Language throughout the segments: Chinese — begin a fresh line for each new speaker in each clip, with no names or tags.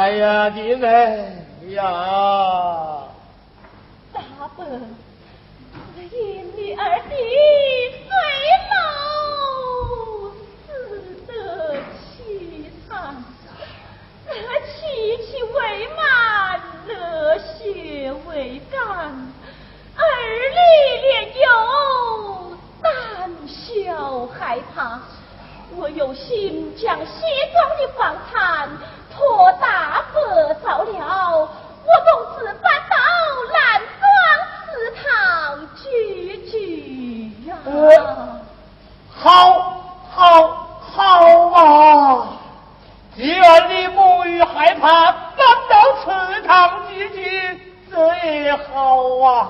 哎呀，你妹呀！
大伯，我因你而弟随老死得凄惨，这妻妻未满，热血未干，儿女恋有胆小害怕，我有心将西庄的房产。到了我公子搬到兰庄祠堂聚聚呀！
好，好，好啊！既然你母女害怕搬到祠堂聚聚，这也好啊！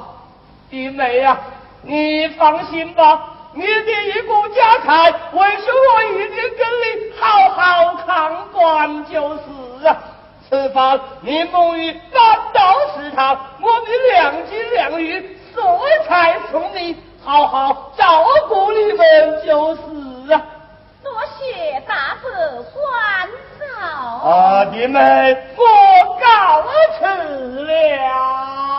弟妹呀、你放心吧。你的一股家财，为兄我一定跟你好好看管就是。此番你母于搬到食堂，我们两金两玉色彩送你，好好照顾你们就是啊。
多谢大哥关照。啊，
你们，我告辞了。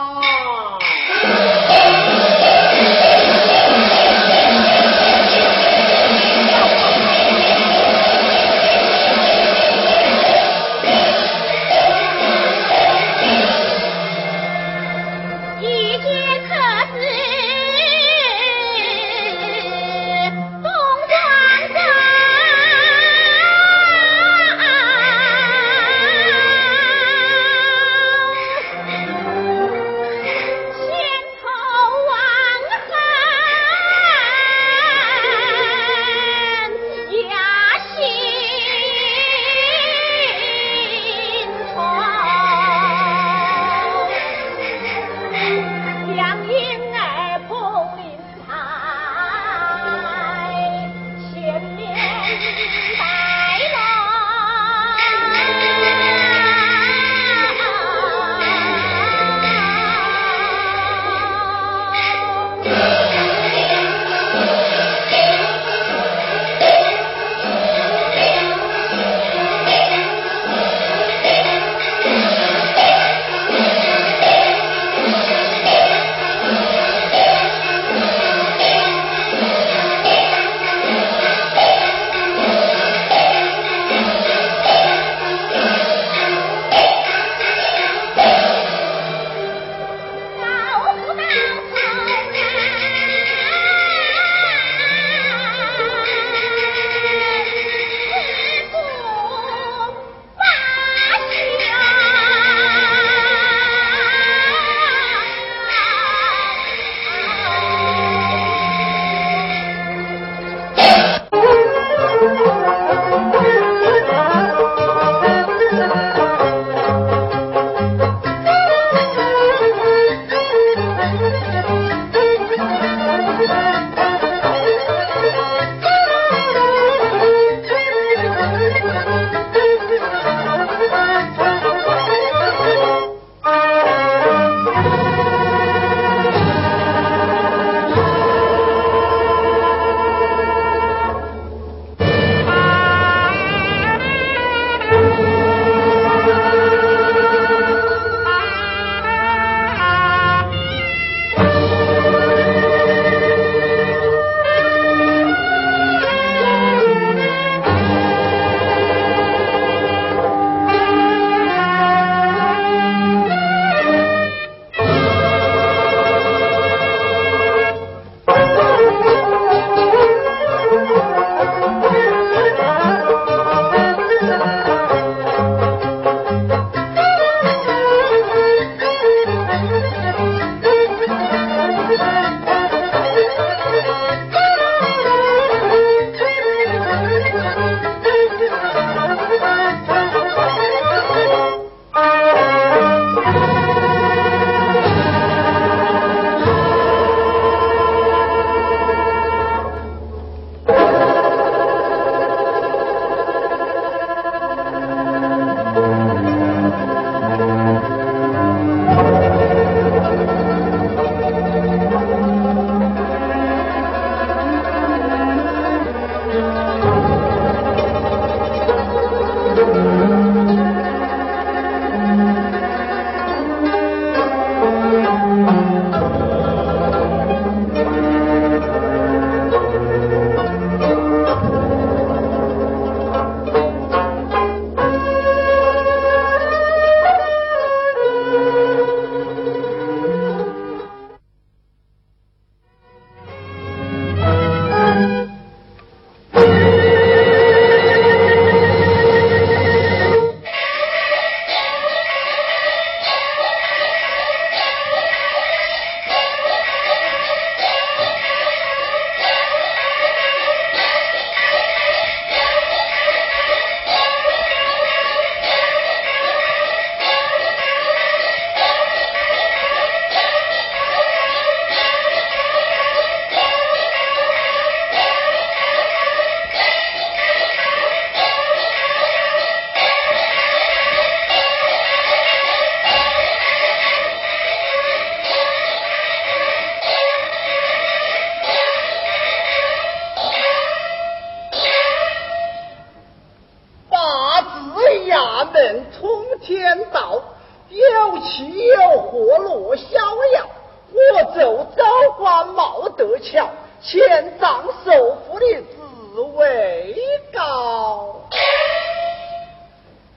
我奏州官冒得巧，千丈首富的职位高。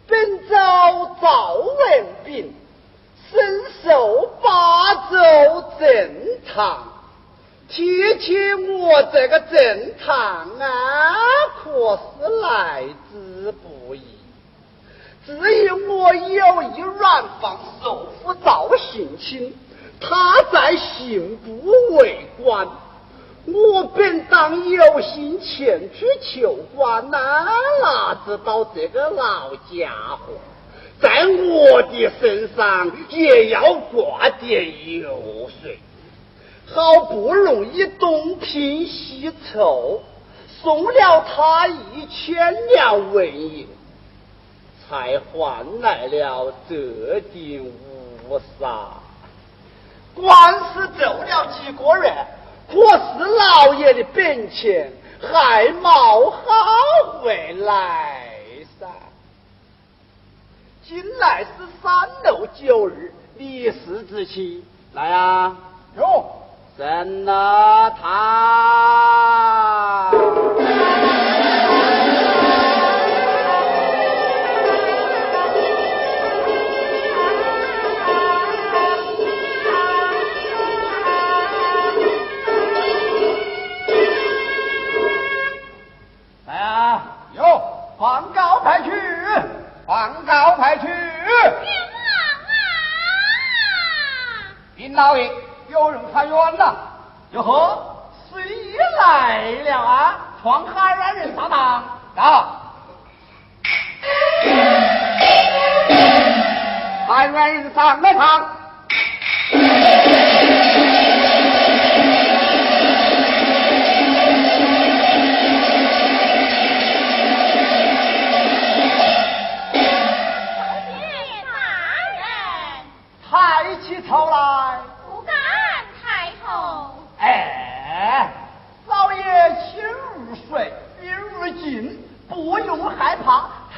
本州赵文炳，身受八州正堂。提起我这个正堂啊，可是来之不易。只因我有一软房首富赵信卿，他在刑部为官。我本当有心前去求官呐，哪知道这个老家伙在我的身上也要挂点油水。好不容易东拼西凑，送了他一千两纹银，才换来了这顶乌纱。官司走了几个月，可是老爷的本钱还没好回来噻。今来是三六九日，立誓之期，来啊！哟。神了他。派去，
放高派
去。冤枉
啊！
禀老爷。
有人喊冤了，哟呵，谁来了啊？闯海让人上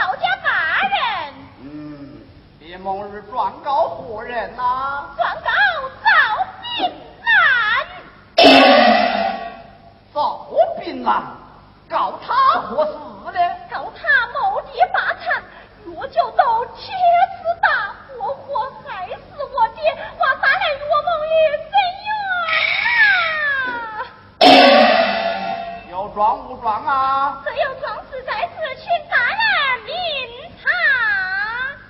赵家大人。
嗯，别梦日状告何人呐、
状告赵炳南。
赵炳南，告他何事呢？
告他谋逆霸产，若就都天子大活活害死我爹，我大人若梦也怎冤啊？
要状无状啊？
这有状实在此，请大人。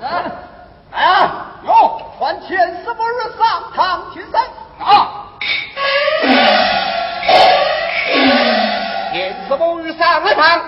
来啊！有传天不伯上堂请神
啊！堂。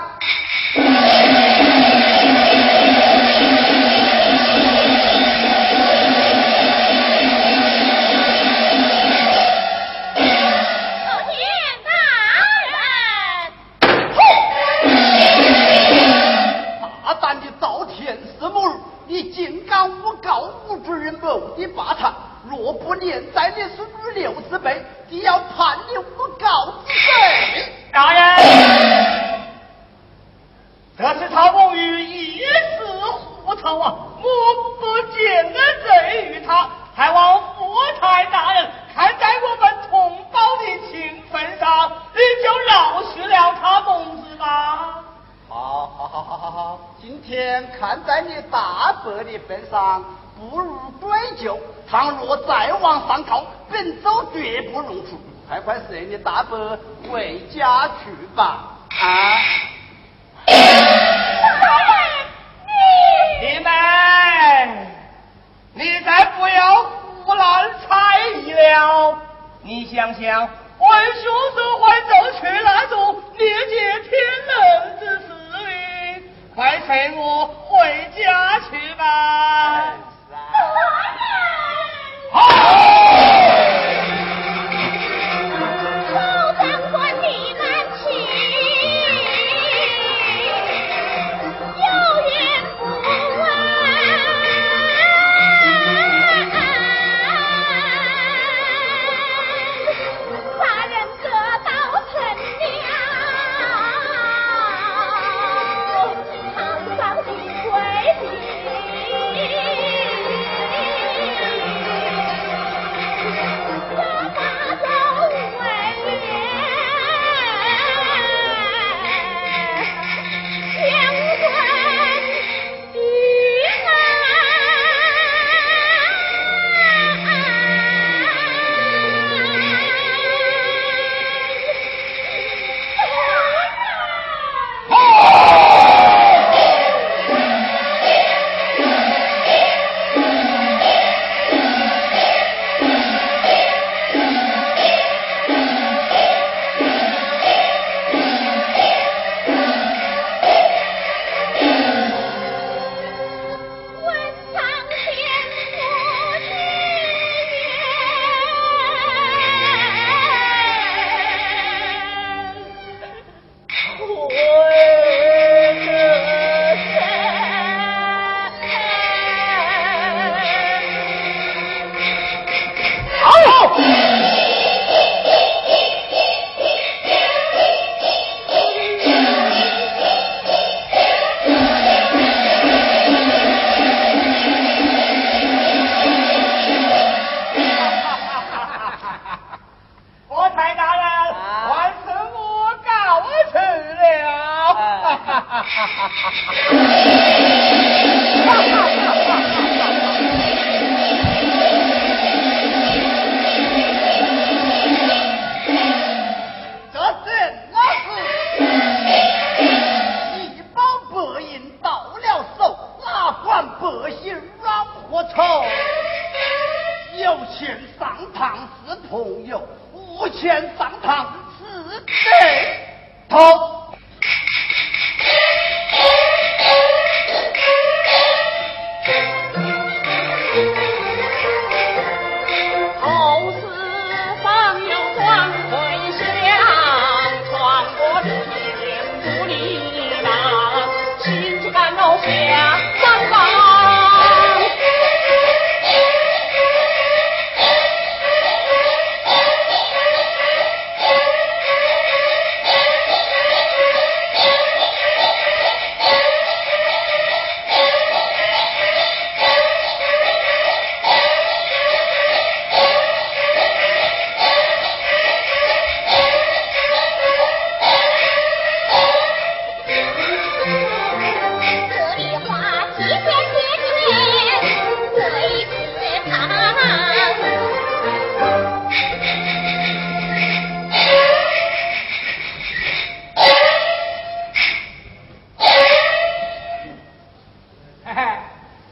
哈哈哈哈。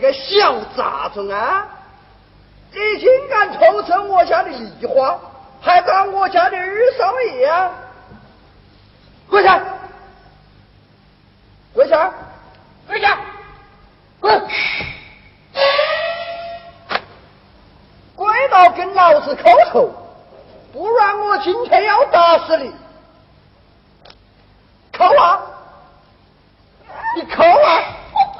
个小杂种啊！你竟敢偷吃我家的梨花，还当我家的二少爷啊！跪下！跪下！
跪下！
滚！跪到跟老子叩头，不然我今天要打死你！扣啊！你扣啊！我不。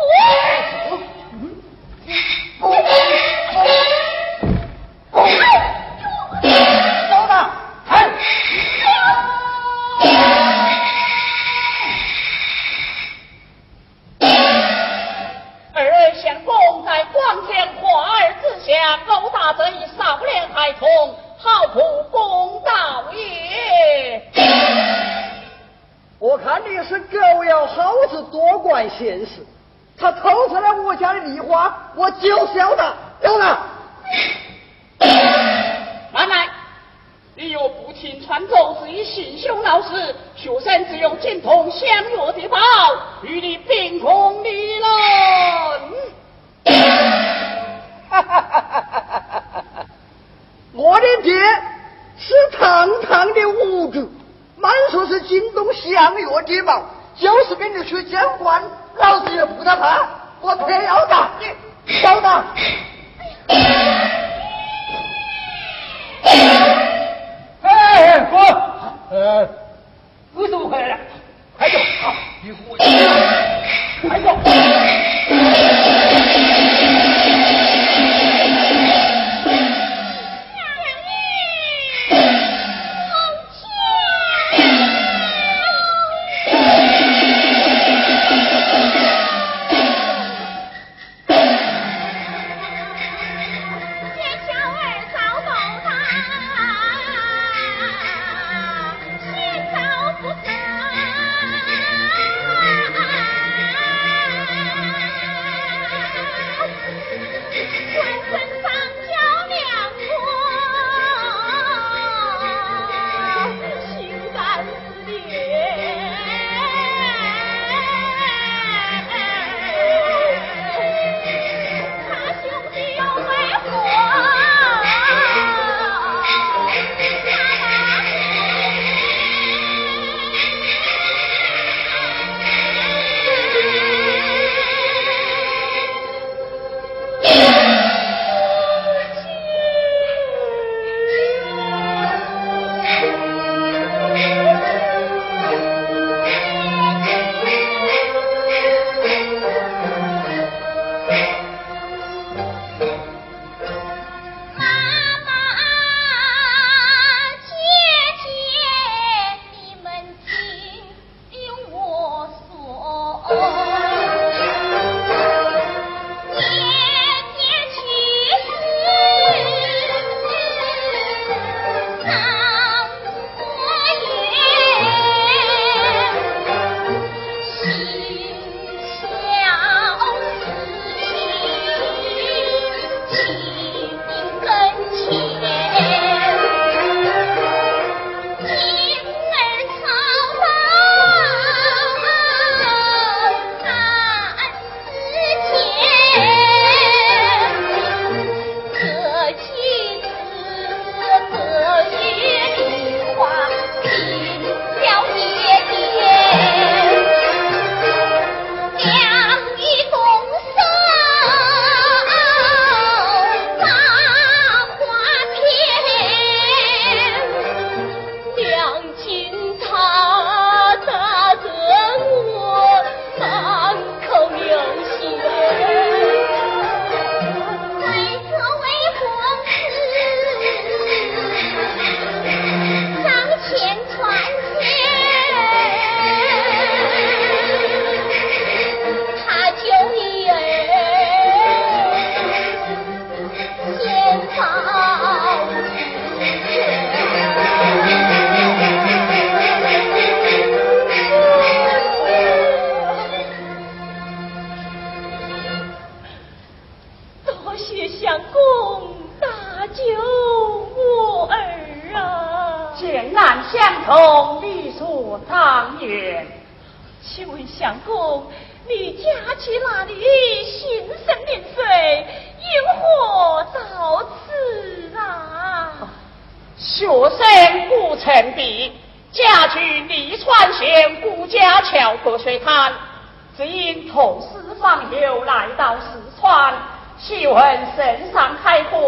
喜闻圣上开国，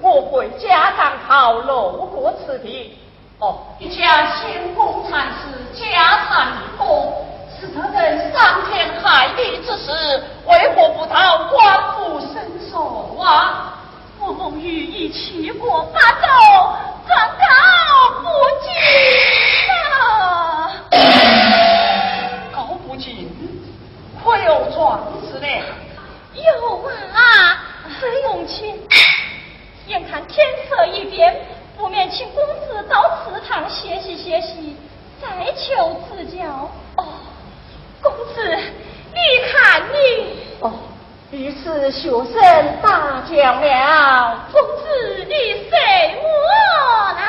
我回家长考路过此地。哦，一家先公禅师家产一丰，是这等伤天害理之事，为何不到官府伸手啊？
我梦玉已七过八斗，状告不进啊！
告不进，可有状子呢？
有啊，崔永清。眼看天色已变，不免请公子到祠堂歇息歇息，再求赐教。哦，公子，你看你。
哦。于是学生大叫了：“
公子，你随我来。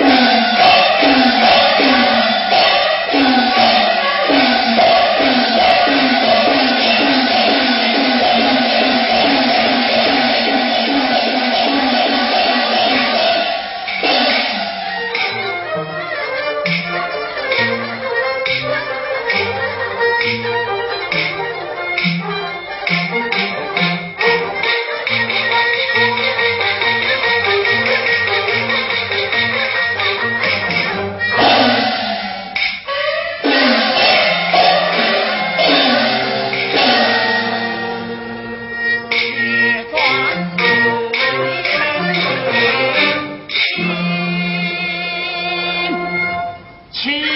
”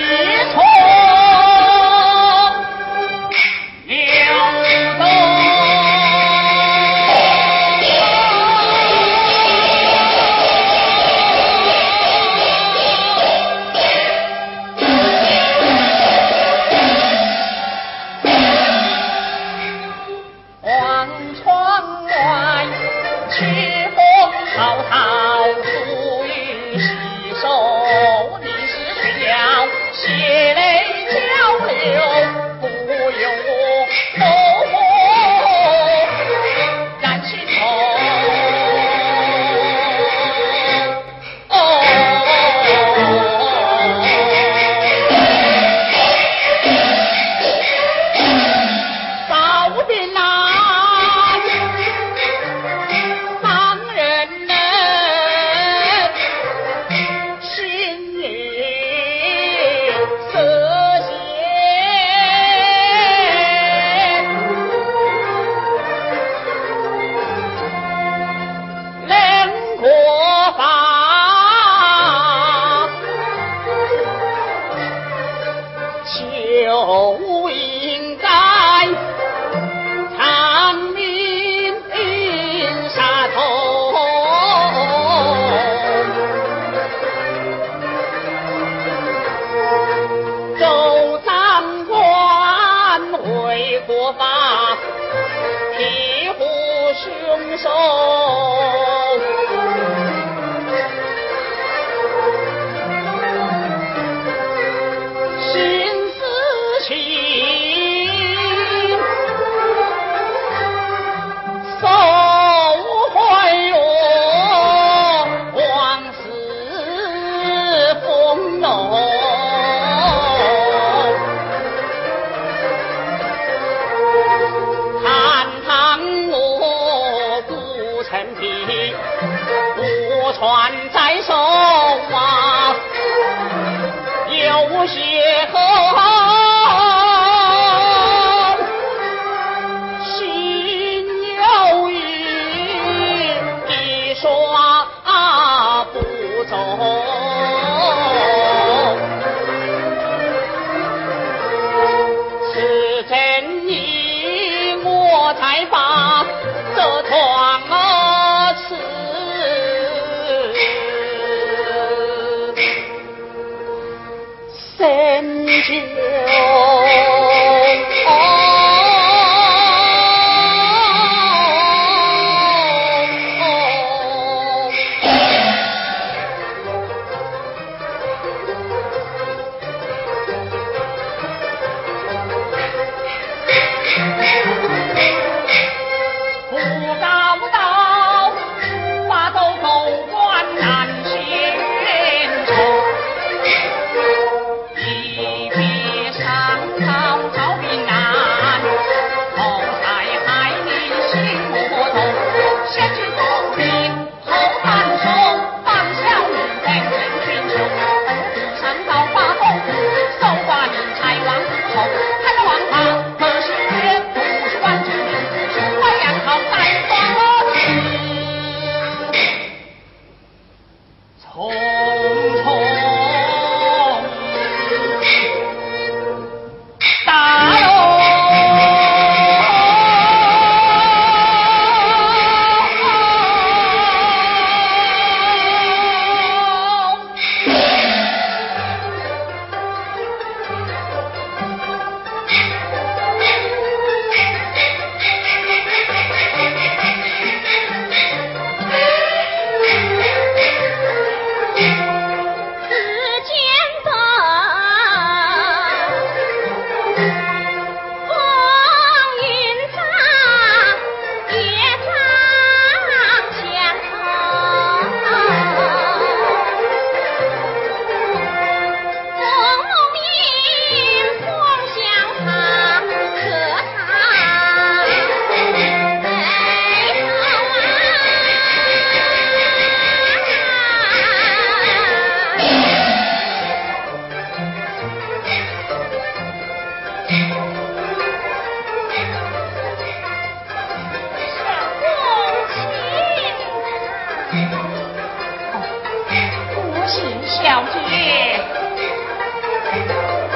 你错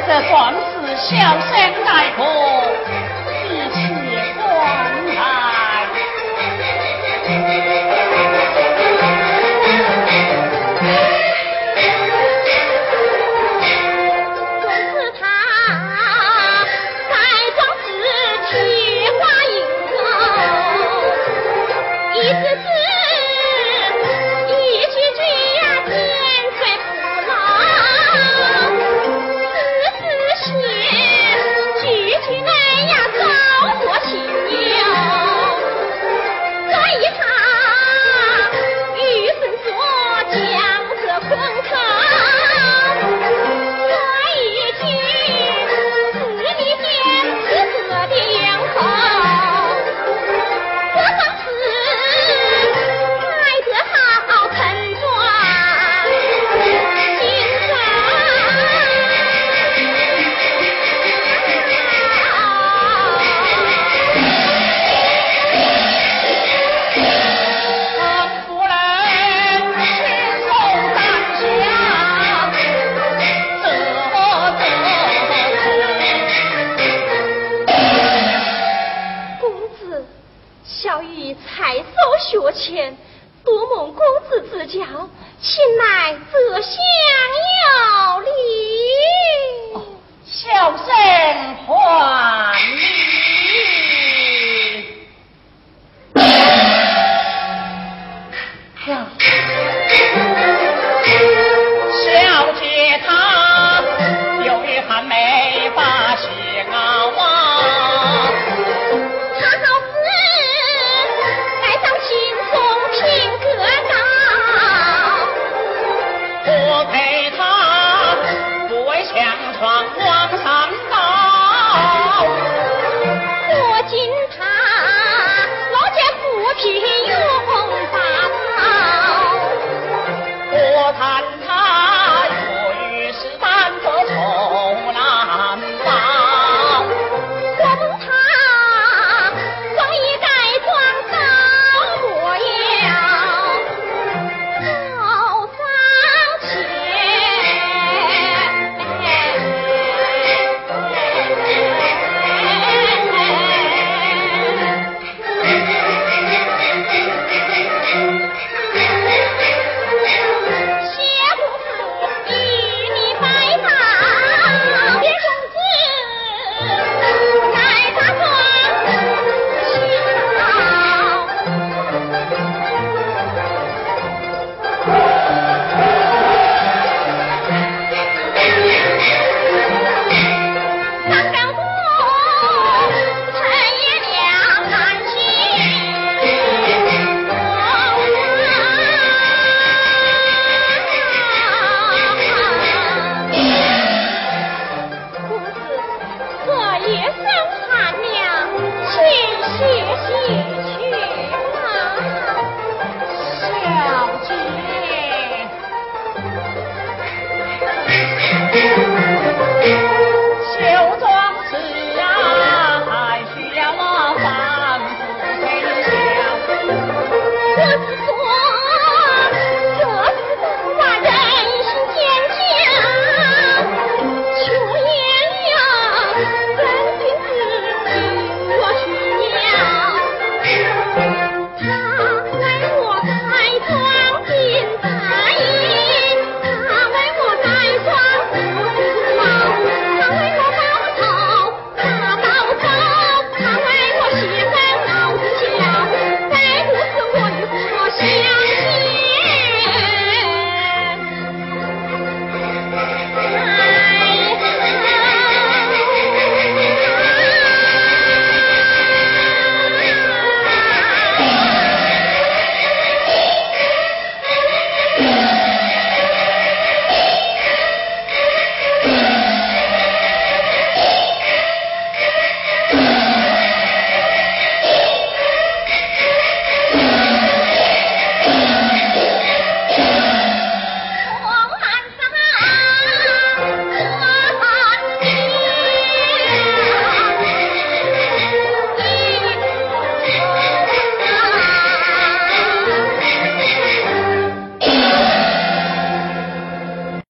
这壮士笑生奈何 Yeah.